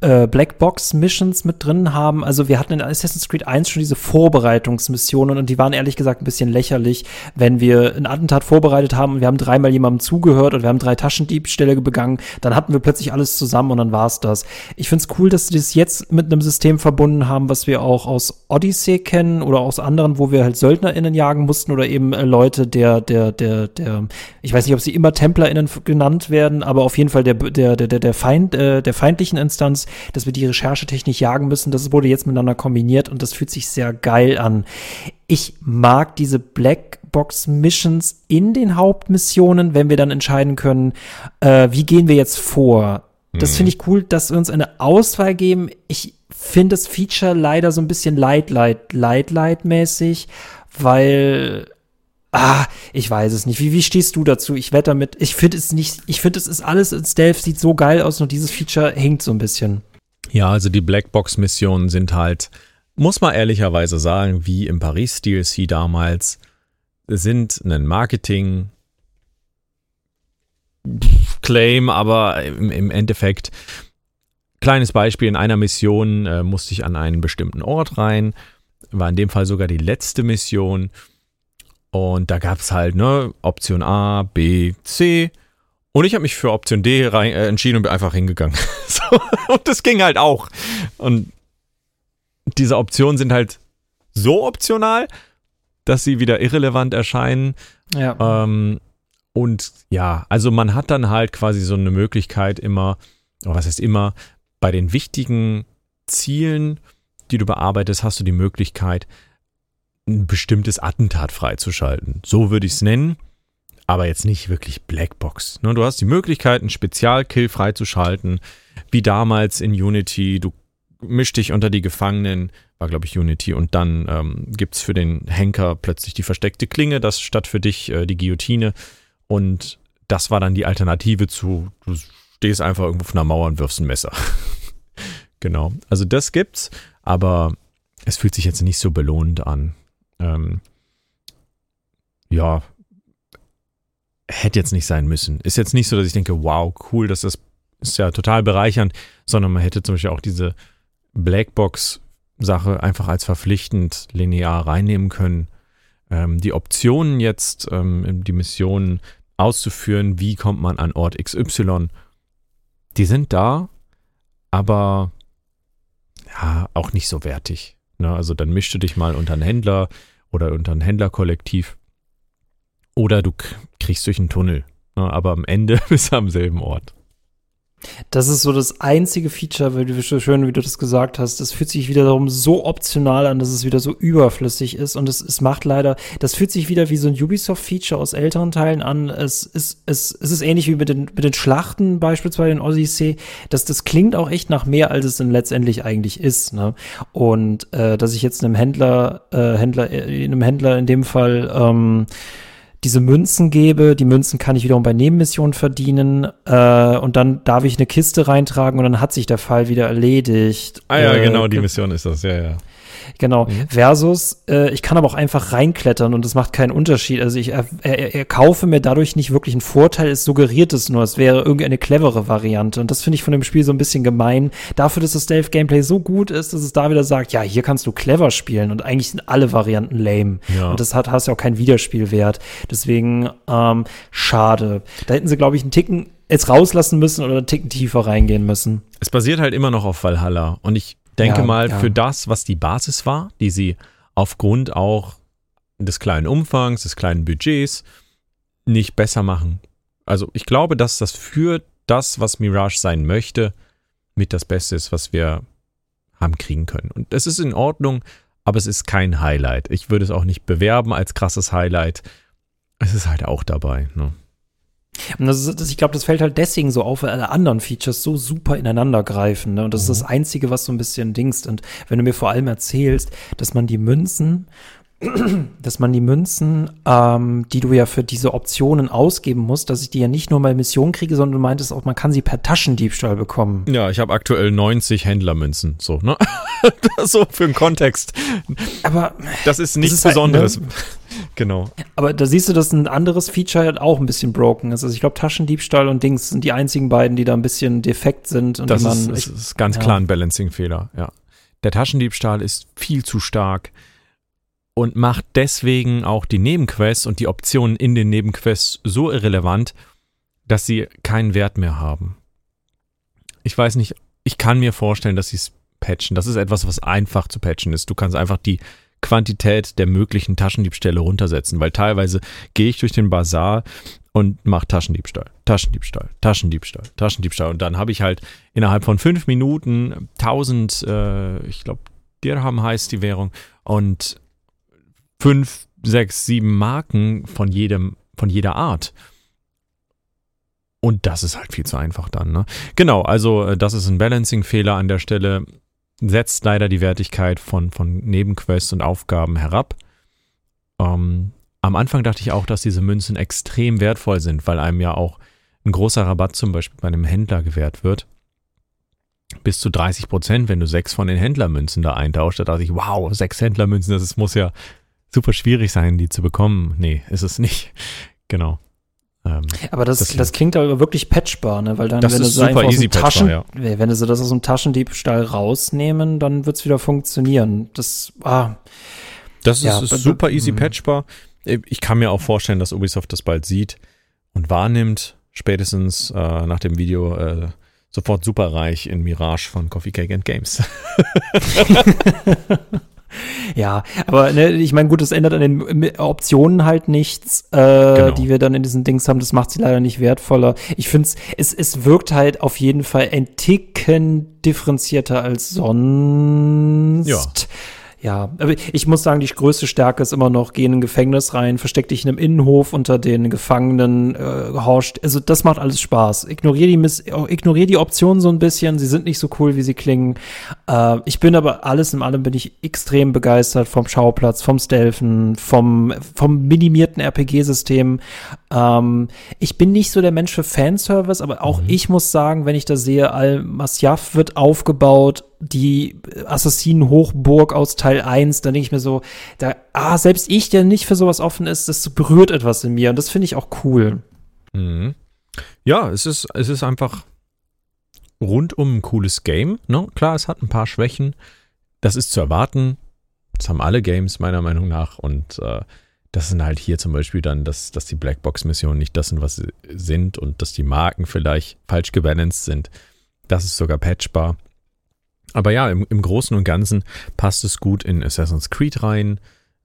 äh, Blackbox-Missions mit drin haben. Also wir hatten in Assassin's Creed 1 schon diese Vorbereitungsmissionen und die waren ehrlich gesagt ein bisschen lächerlich, wenn wir ein Attentat vorbereitet haben und wir haben dreimal jemandem zugehört und wir haben drei Taschendiebstähle begangen, dann hatten wir plötzlich alles zusammen und dann war's das. Ich find's cool, dass sie das jetzt mit einem System verbunden haben, was wir auch aus Odyssey kennen oder aus anderen, wo wir halt SöldnerInnen jagen mussten oder eben äh, Leute der, der, der, der, ich weiß nicht, ob sie immer TemplerInnen genannt werden, aber auf jeden Fall der, der, der, der Feind, äh, der feindlichen Instanz, dass wir die Recherchetechnik jagen müssen. Das wurde jetzt miteinander kombiniert und das fühlt sich sehr geil an. Ich mag diese Blackbox-Missions in den Hauptmissionen, wenn wir dann entscheiden können, äh, wie gehen wir jetzt vor. Das mhm. finde ich cool, dass wir uns eine Auswahl geben. Ich finde das Feature leider so ein bisschen light, light, light, light mäßig, weil Ah, ich weiß es nicht. Wie, wie stehst du dazu? Ich wette damit. Ich finde es nicht, ich finde es ist alles in Stealth, sieht so geil aus, nur dieses Feature hinkt so ein bisschen. Ja, also die Blackbox-Missionen sind halt, muss man ehrlicherweise sagen, wie im Paris-DLC damals, sind ein Marketing- Claim, aber im, im Endeffekt, kleines Beispiel, in einer Mission äh, musste ich an einen bestimmten Ort rein, war in dem Fall sogar die letzte Mission und da gab es halt, ne, Option A, B, C. Und ich habe mich für Option D rein, äh, entschieden und bin einfach hingegangen. so, und das ging halt auch. Und diese Optionen sind halt so optional, dass sie wieder irrelevant erscheinen. Ja. Ähm, und ja, also man hat dann halt quasi so eine Möglichkeit immer, oder was heißt immer, bei den wichtigen Zielen, die du bearbeitest, hast du die Möglichkeit, ein bestimmtes Attentat freizuschalten. So würde ich es nennen, aber jetzt nicht wirklich Blackbox. Ne, du hast die Möglichkeit, einen Spezialkill freizuschalten, wie damals in Unity. Du mischst dich unter die Gefangenen, war glaube ich Unity, und dann ähm, gibt es für den Henker plötzlich die versteckte Klinge, das statt für dich äh, die Guillotine. Und das war dann die Alternative zu, du stehst einfach irgendwo auf einer Mauer und wirfst ein Messer. genau. Also das gibt's, aber es fühlt sich jetzt nicht so belohnend an ähm, ja, hätte jetzt nicht sein müssen. Ist jetzt nicht so, dass ich denke, wow, cool, das ist, ist ja total bereichernd, sondern man hätte zum Beispiel auch diese Blackbox-Sache einfach als verpflichtend linear reinnehmen können. Ähm, die Optionen jetzt, ähm, die Missionen auszuführen, wie kommt man an Ort XY, die sind da, aber ja, auch nicht so wertig. Ne? Also dann mischst du dich mal unter einen Händler, oder unter ein Händlerkollektiv. Oder du kriegst durch einen Tunnel. Ne? Aber am Ende bist du am selben Ort. Das ist so das einzige Feature, weil du so schön, wie du das gesagt hast. Das fühlt sich wiederum so optional an, dass es wieder so überflüssig ist. Und es, es macht leider, das fühlt sich wieder wie so ein Ubisoft-Feature aus älteren Teilen an. Es ist, es, es ist ähnlich wie mit den, mit den Schlachten beispielsweise in Odyssey. Das, das klingt auch echt nach mehr, als es dann letztendlich eigentlich ist. Ne? Und äh, dass ich jetzt einem Händler, äh, Händler, äh, einem Händler in dem Fall ähm, diese Münzen gebe. Die Münzen kann ich wiederum bei Nebenmissionen verdienen. Äh, und dann darf ich eine Kiste reintragen und dann hat sich der Fall wieder erledigt. Ah ja, äh, genau, die Mission ist das, ja, ja. Genau. Mhm. Versus, äh, ich kann aber auch einfach reinklettern und es macht keinen Unterschied. Also ich er, er, er kaufe mir dadurch nicht wirklich einen Vorteil, es suggeriert es nur, es wäre irgendeine clevere Variante. Und das finde ich von dem Spiel so ein bisschen gemein. Dafür, dass das Stealth-Gameplay so gut ist, dass es da wieder sagt, ja, hier kannst du clever spielen und eigentlich sind alle Varianten lame. Ja. Und das hat, hast ja auch keinen Wiederspielwert. Deswegen, ähm, schade. Da hätten sie, glaube ich, einen Ticken jetzt rauslassen müssen oder einen Ticken tiefer reingehen müssen. Es basiert halt immer noch auf Valhalla. Und ich denke ja, mal, ja. für das, was die Basis war, die sie aufgrund auch des kleinen Umfangs, des kleinen Budgets nicht besser machen. Also ich glaube, dass das für das, was Mirage sein möchte, mit das Beste ist, was wir haben kriegen können. Und es ist in Ordnung, aber es ist kein Highlight. Ich würde es auch nicht bewerben als krasses Highlight. Es ist halt auch dabei. Ne? Und das ist, das, ich glaube, das fällt halt deswegen so auf, weil alle anderen Features so super ineinander greifen. Ne? Und das mhm. ist das mhm. Einzige, was so ein bisschen dingst. Und wenn du mir vor allem erzählst, dass man die Münzen dass man die Münzen, ähm, die du ja für diese Optionen ausgeben musst, dass ich die ja nicht nur bei Missionen kriege, sondern du meintest auch, man kann sie per Taschendiebstahl bekommen. Ja, ich habe aktuell 90 Händlermünzen, so, ne? so für den Kontext. Aber das ist nichts das ist Besonderes. Halt, ne? Genau. Aber da siehst du, dass ein anderes Feature halt auch ein bisschen broken ist. Also ich glaube, Taschendiebstahl und Dings sind die einzigen beiden, die da ein bisschen defekt sind. Und das man, ist, ich, ist ganz ja. klar ein Balancing-Fehler, ja. Der Taschendiebstahl ist viel zu stark und macht deswegen auch die Nebenquests und die Optionen in den Nebenquests so irrelevant, dass sie keinen Wert mehr haben. Ich weiß nicht, ich kann mir vorstellen, dass sie es patchen. Das ist etwas, was einfach zu patchen ist. Du kannst einfach die Quantität der möglichen Taschendiebstähle runtersetzen, weil teilweise gehe ich durch den Bazar und mache Taschendiebstahl, Taschendiebstahl, Taschendiebstahl, Taschendiebstahl und dann habe ich halt innerhalb von fünf Minuten 1000, äh, ich glaube Dirham heißt die Währung und fünf, sechs, sieben Marken von jedem, von jeder Art. Und das ist halt viel zu einfach dann. Ne? Genau, also äh, das ist ein Balancing-Fehler an der Stelle. Setzt leider die Wertigkeit von, von Nebenquests und Aufgaben herab. Ähm, am Anfang dachte ich auch, dass diese Münzen extrem wertvoll sind, weil einem ja auch ein großer Rabatt zum Beispiel bei einem Händler gewährt wird. Bis zu 30 Prozent, wenn du sechs von den Händlermünzen da eintauscht. Da dachte ich, wow, sechs Händlermünzen, das muss ja super schwierig sein, die zu bekommen. Nee, ist es nicht. Genau. Ähm, aber das, das, das, klingt aber wirklich patchbar, ne? Weil dann, wenn ist du so super easy Taschen, ja. wenn du so das aus dem Taschendiebstahl rausnehmen, dann wird es wieder funktionieren. Das, ah. Das ist, ja, ist super easy mhm. patchbar. Ich kann mir auch vorstellen, dass Ubisoft das bald sieht und wahrnimmt, spätestens äh, nach dem Video äh, sofort superreich in Mirage von Coffee Cake and Games. Ja, aber ne, ich meine, gut, das ändert an den Optionen halt nichts, äh, genau. die wir dann in diesen Dings haben. Das macht sie leider nicht wertvoller. Ich finde es, es wirkt halt auf jeden Fall ein Ticken differenzierter als sonst. Ja. Ja, aber ich muss sagen, die größte Stärke ist immer noch, geh in ein Gefängnis rein, versteck dich in einem Innenhof unter den Gefangenen, äh, horscht. Also das macht alles Spaß. Ignorier die, Miss ignorier die Optionen so ein bisschen, sie sind nicht so cool, wie sie klingen. Äh, ich bin aber alles in allem bin ich extrem begeistert vom Schauplatz, vom Stealthen, vom, vom minimierten RPG-System. Ähm, ich bin nicht so der Mensch für Fanservice, aber auch mhm. ich muss sagen, wenn ich da sehe, Al-Masyaf wird aufgebaut, die Assassinen-Hochburg aus Teil 1, dann denke ich mir so, da, ah, selbst ich, der nicht für sowas offen ist, das berührt etwas in mir und das finde ich auch cool. Mhm. Ja, es ist, es ist einfach rundum ein cooles Game. Ne? Klar, es hat ein paar Schwächen. Das ist zu erwarten. Das haben alle Games meiner Meinung nach. Und äh, das sind halt hier zum Beispiel dann, dass, dass die Blackbox-Missionen nicht das sind, was sie sind und dass die Marken vielleicht falsch gebalanced sind. Das ist sogar patchbar. Aber ja, im, im Großen und Ganzen passt es gut in Assassin's Creed rein.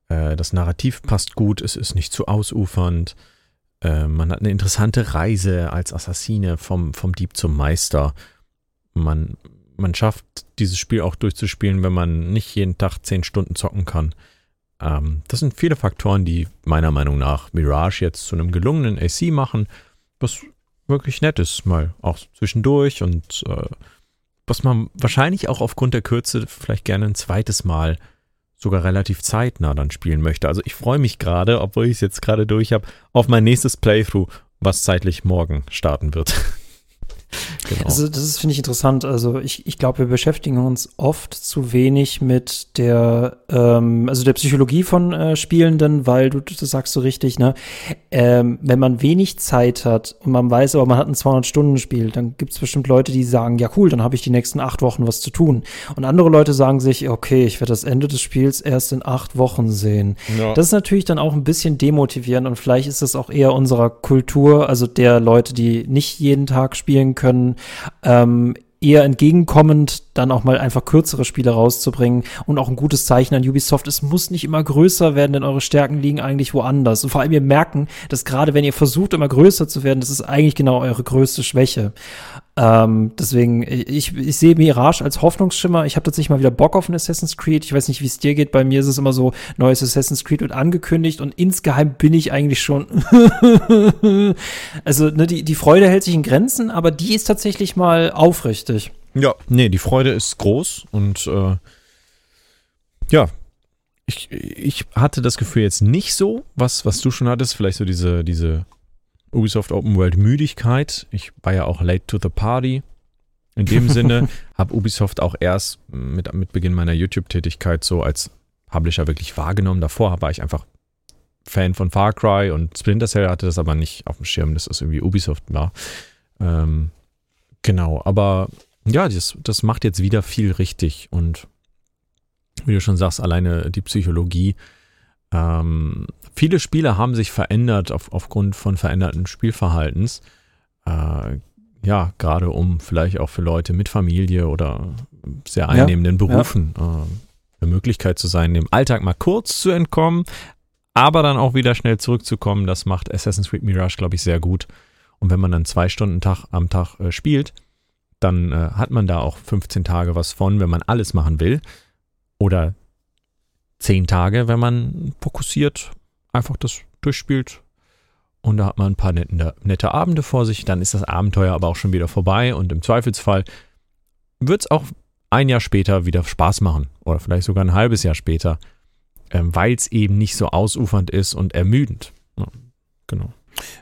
Äh, das Narrativ passt gut, es ist nicht zu ausufernd. Äh, man hat eine interessante Reise als Assassine vom, vom Dieb zum Meister. Man, man schafft dieses Spiel auch durchzuspielen, wenn man nicht jeden Tag zehn Stunden zocken kann. Ähm, das sind viele Faktoren, die meiner Meinung nach Mirage jetzt zu einem gelungenen AC machen, was wirklich nett ist, mal auch zwischendurch und äh, was man wahrscheinlich auch aufgrund der Kürze vielleicht gerne ein zweites Mal sogar relativ zeitnah dann spielen möchte. Also ich freue mich gerade, obwohl ich es jetzt gerade durch habe, auf mein nächstes Playthrough, was zeitlich morgen starten wird. Genau. Also das ist, finde ich, interessant. Also ich, ich glaube, wir beschäftigen uns oft zu wenig mit der, ähm, also der Psychologie von äh, Spielenden, weil du, das sagst so richtig, ne? Ähm, wenn man wenig Zeit hat und man weiß, aber man hat ein 200-Stunden-Spiel, dann gibt es bestimmt Leute, die sagen, ja cool, dann habe ich die nächsten acht Wochen was zu tun. Und andere Leute sagen sich, okay, ich werde das Ende des Spiels erst in acht Wochen sehen. Ja. Das ist natürlich dann auch ein bisschen demotivierend und vielleicht ist das auch eher unserer Kultur, also der Leute, die nicht jeden Tag spielen können, ähm, eher entgegenkommend, dann auch mal einfach kürzere Spiele rauszubringen und auch ein gutes Zeichen an Ubisoft. Es muss nicht immer größer werden, denn eure Stärken liegen eigentlich woanders. Und vor allem, ihr merken, dass gerade wenn ihr versucht, immer größer zu werden, das ist eigentlich genau eure größte Schwäche. Ähm, deswegen, ich, ich sehe Mirage als Hoffnungsschimmer. Ich habe tatsächlich mal wieder Bock auf ein Assassin's Creed. Ich weiß nicht, wie es dir geht. Bei mir ist es immer so, neues Assassin's Creed wird angekündigt und insgeheim bin ich eigentlich schon. also, ne, die, die Freude hält sich in Grenzen, aber die ist tatsächlich mal aufrichtig. Ja, nee, die Freude ist groß und äh, ja, ich, ich hatte das Gefühl jetzt nicht so, was, was du schon hattest, vielleicht so diese, diese Ubisoft Open World Müdigkeit. Ich war ja auch late to the party. In dem Sinne habe Ubisoft auch erst mit, mit Beginn meiner YouTube-Tätigkeit so als Publisher wirklich wahrgenommen. Davor war ich einfach Fan von Far Cry und Splinter Cell hatte das aber nicht auf dem Schirm, dass das irgendwie Ubisoft war. Ähm, genau, aber ja, das, das macht jetzt wieder viel richtig und wie du schon sagst, alleine die Psychologie. Ähm, viele Spiele haben sich verändert auf, aufgrund von veränderten Spielverhaltens. Äh, ja, gerade um vielleicht auch für Leute mit Familie oder sehr einnehmenden ja, Berufen ja. Äh, eine Möglichkeit zu sein, dem Alltag mal kurz zu entkommen, aber dann auch wieder schnell zurückzukommen. Das macht Assassin's Creed Mirage, glaube ich, sehr gut. Und wenn man dann zwei Stunden Tag am Tag äh, spielt, dann äh, hat man da auch 15 Tage was von, wenn man alles machen will. Oder 10 Tage, wenn man fokussiert einfach das durchspielt. Und da hat man ein paar nette, nette Abende vor sich. Dann ist das Abenteuer aber auch schon wieder vorbei. Und im Zweifelsfall wird es auch ein Jahr später wieder Spaß machen. Oder vielleicht sogar ein halbes Jahr später. Ähm, Weil es eben nicht so ausufernd ist und ermüdend. Ja, genau.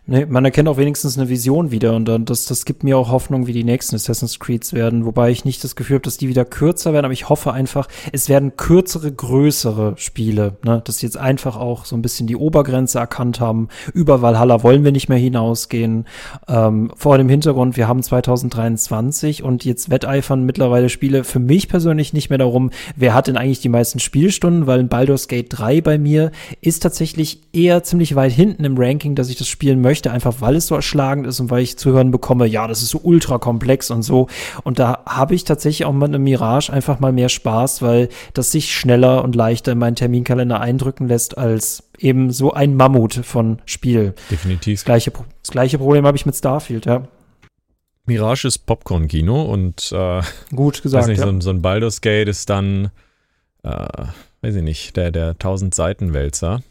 Nee, man erkennt auch wenigstens eine Vision wieder und dann, das, das gibt mir auch Hoffnung, wie die nächsten Assassin's Creeds werden, wobei ich nicht das Gefühl habe, dass die wieder kürzer werden, aber ich hoffe einfach, es werden kürzere, größere Spiele, ne? dass sie jetzt einfach auch so ein bisschen die Obergrenze erkannt haben. Über Valhalla wollen wir nicht mehr hinausgehen. Ähm, vor dem Hintergrund, wir haben 2023 und jetzt wetteifern mittlerweile Spiele für mich persönlich nicht mehr darum, wer hat denn eigentlich die meisten Spielstunden, weil ein Baldur's Gate 3 bei mir ist tatsächlich eher ziemlich weit hinten im Ranking, dass ich das Spiel spielen möchte, einfach weil es so erschlagend ist und weil ich zu hören bekomme, ja, das ist so ultra komplex und so. Und da habe ich tatsächlich auch mit einem Mirage einfach mal mehr Spaß, weil das sich schneller und leichter in meinen Terminkalender eindrücken lässt als eben so ein Mammut von Spiel. Definitiv. Das gleiche, das gleiche Problem habe ich mit Starfield, ja. Mirage ist Popcorn-Kino und äh, gut gesagt. Weiß nicht, ja. so, ein, so ein Baldur's Gate ist dann, äh, weiß ich nicht, der, der 1000 Seiten Wälzer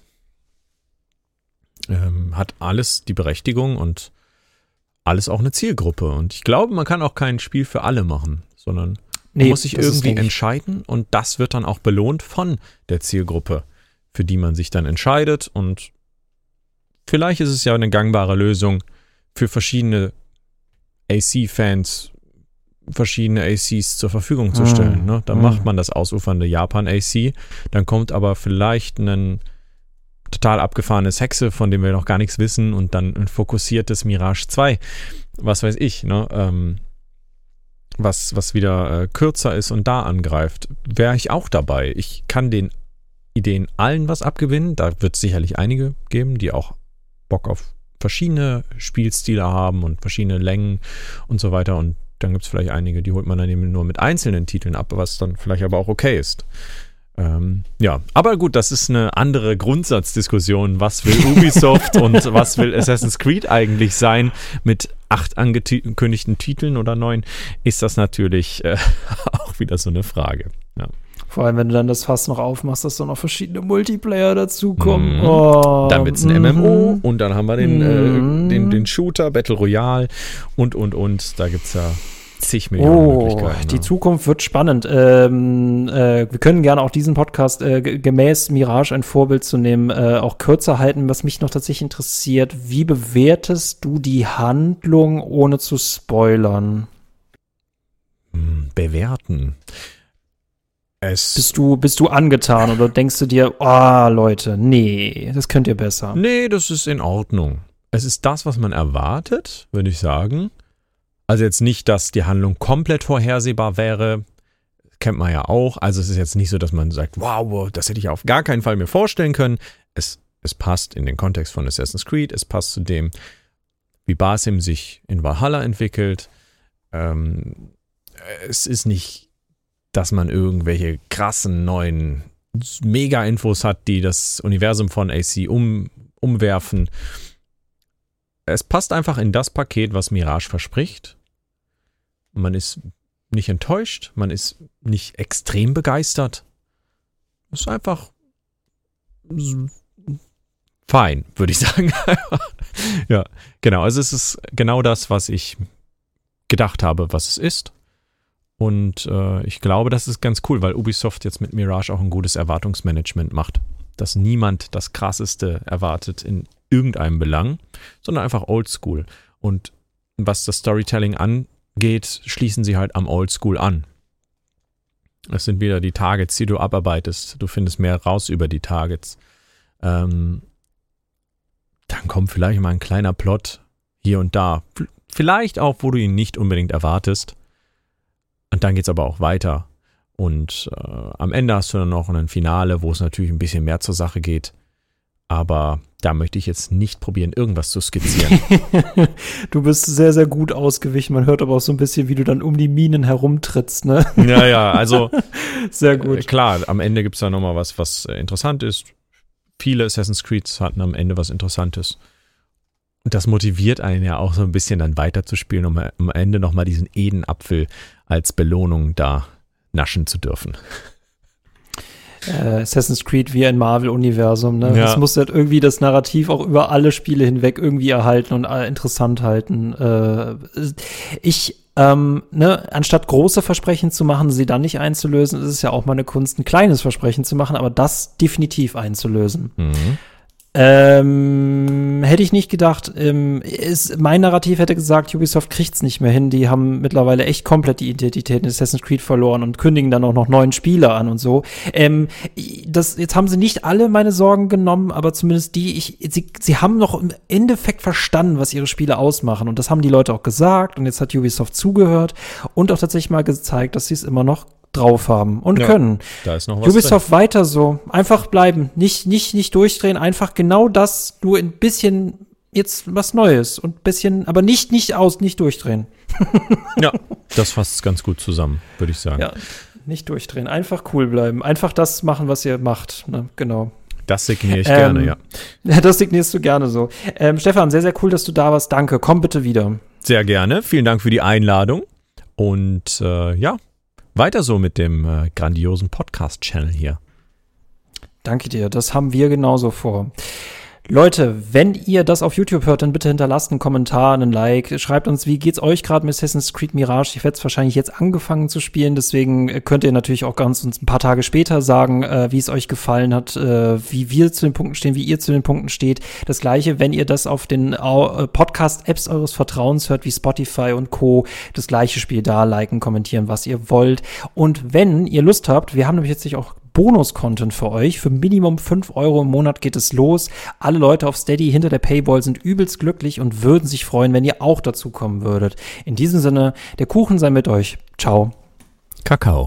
ähm, hat alles die Berechtigung und alles auch eine Zielgruppe. Und ich glaube, man kann auch kein Spiel für alle machen, sondern man muss sich irgendwie entscheiden und das wird dann auch belohnt von der Zielgruppe, für die man sich dann entscheidet. Und vielleicht ist es ja eine gangbare Lösung für verschiedene AC-Fans verschiedene ACs zur Verfügung zu stellen. Mm, ne? Dann mm. macht man das ausufernde Japan-AC, dann kommt aber vielleicht ein total abgefahrenes Hexe, von dem wir noch gar nichts wissen und dann ein fokussiertes Mirage 2, was weiß ich, ne, ähm, was, was wieder äh, kürzer ist und da angreift, wäre ich auch dabei. Ich kann den Ideen allen was abgewinnen. Da wird es sicherlich einige geben, die auch Bock auf verschiedene Spielstile haben und verschiedene Längen und so weiter. Und dann gibt es vielleicht einige, die holt man dann eben nur mit einzelnen Titeln ab, was dann vielleicht aber auch okay ist. Ähm, ja, aber gut, das ist eine andere Grundsatzdiskussion. Was will Ubisoft und was will Assassin's Creed eigentlich sein? Mit acht angekündigten Titeln oder neun ist das natürlich äh, auch wieder so eine Frage. Ja. Vor allem, wenn du dann das Fass noch aufmachst, dass da noch verschiedene Multiplayer dazukommen. Mm. Oh, dann wird es ein mm. MMO und dann haben wir den, mm. äh, den, den Shooter, Battle Royale und, und, und. Da gibt es ja zig Millionen oh, Möglichkeiten. Die ja. Zukunft wird spannend. Ähm, äh, wir können gerne auch diesen Podcast äh, gemäß Mirage ein Vorbild zu nehmen, äh, auch kürzer halten. Was mich noch tatsächlich interessiert, wie bewertest du die Handlung, ohne zu spoilern? Hm, bewerten. Es bist du, bist du angetan oder denkst du dir, oh Leute, nee, das könnt ihr besser? Nee, das ist in Ordnung. Es ist das, was man erwartet, würde ich sagen. Also jetzt nicht, dass die Handlung komplett vorhersehbar wäre. Kennt man ja auch. Also es ist jetzt nicht so, dass man sagt, wow, das hätte ich auf gar keinen Fall mir vorstellen können. Es, es passt in den Kontext von Assassin's Creed. Es passt zu dem, wie Basim sich in Valhalla entwickelt. Ähm, es ist nicht, dass man irgendwelche krassen neuen Mega-Infos hat, die das Universum von AC um, umwerfen. Es passt einfach in das Paket, was Mirage verspricht. Man ist nicht enttäuscht, man ist nicht extrem begeistert. Es ist einfach fein, würde ich sagen. ja, genau. Also es ist genau das, was ich gedacht habe, was es ist. Und äh, ich glaube, das ist ganz cool, weil Ubisoft jetzt mit Mirage auch ein gutes Erwartungsmanagement macht. Dass niemand das Krasseste erwartet in irgendeinem Belang, sondern einfach Oldschool. Und was das Storytelling angeht, schließen sie halt am Oldschool an. Es sind wieder die Targets, die du abarbeitest. Du findest mehr raus über die Targets. Ähm, dann kommt vielleicht mal ein kleiner Plot hier und da. Vielleicht auch, wo du ihn nicht unbedingt erwartest. Und dann geht es aber auch weiter. Und äh, am Ende hast du dann noch ein Finale, wo es natürlich ein bisschen mehr zur Sache geht. Aber da möchte ich jetzt nicht probieren, irgendwas zu skizzieren. du bist sehr, sehr gut ausgewichen. Man hört aber auch so ein bisschen, wie du dann um die Minen herumtrittst, ne? Ja, ja, also. sehr gut. Äh, klar, am Ende gibt es da nochmal was, was äh, interessant ist. Viele Assassin's Creeds hatten am Ende was Interessantes. Und das motiviert einen ja auch so ein bisschen dann weiterzuspielen, um am Ende nochmal diesen Edenapfel als Belohnung da naschen zu dürfen äh, Assassin's Creed wie ein Marvel-Universum. Ne? Ja. Das muss halt irgendwie das Narrativ auch über alle Spiele hinweg irgendwie erhalten und äh, interessant halten. Äh, ich ähm, ne, anstatt große Versprechen zu machen, sie dann nicht einzulösen, ist es ja auch mal eine Kunst, ein kleines Versprechen zu machen, aber das definitiv einzulösen. Mhm. Ähm, hätte ich nicht gedacht. Ähm, ist, mein Narrativ hätte gesagt, Ubisoft kriegt's nicht mehr hin. Die haben mittlerweile echt komplett die Identität in Assassin's Creed verloren und kündigen dann auch noch neuen Spieler an und so. Ähm, das, jetzt haben sie nicht alle meine Sorgen genommen, aber zumindest die, ich, sie, sie haben noch im Endeffekt verstanden, was ihre Spiele ausmachen. Und das haben die Leute auch gesagt. Und jetzt hat Ubisoft zugehört und auch tatsächlich mal gezeigt, dass sie es immer noch drauf haben und ja, können. Da ist noch was Ubisoft drin. weiter so. Einfach bleiben. Nicht, nicht, nicht durchdrehen. Einfach genau das, nur ein bisschen jetzt was Neues und ein bisschen, aber nicht, nicht aus, nicht durchdrehen. ja, das fasst ganz gut zusammen, würde ich sagen. Ja, nicht durchdrehen. Einfach cool bleiben. Einfach das machen, was ihr macht. Ne? Genau. Das signiere ich ähm, gerne, ja. Ja, das signierst du gerne so. Ähm, Stefan, sehr, sehr cool, dass du da warst. Danke. Komm bitte wieder. Sehr gerne. Vielen Dank für die Einladung. Und äh, ja, weiter so mit dem äh, grandiosen Podcast-Channel hier. Danke dir, das haben wir genauso vor. Leute, wenn ihr das auf YouTube hört, dann bitte hinterlasst einen Kommentar, einen Like. Schreibt uns, wie geht's euch gerade mit Assassin's Creed Mirage? Ich werde es wahrscheinlich jetzt angefangen zu spielen, deswegen äh, könnt ihr natürlich auch ganz uns ein paar Tage später sagen, äh, wie es euch gefallen hat, äh, wie wir zu den Punkten stehen, wie ihr zu den Punkten steht. Das gleiche, wenn ihr das auf den äh, Podcast-Apps eures Vertrauens hört, wie Spotify und Co. Das gleiche Spiel da liken, kommentieren, was ihr wollt. Und wenn ihr Lust habt, wir haben nämlich jetzt auch Bonus-Content für euch. Für Minimum 5 Euro im Monat geht es los. Alle Leute auf Steady hinter der Paywall sind übelst glücklich und würden sich freuen, wenn ihr auch dazu kommen würdet. In diesem Sinne, der Kuchen sei mit euch. Ciao. Kakao.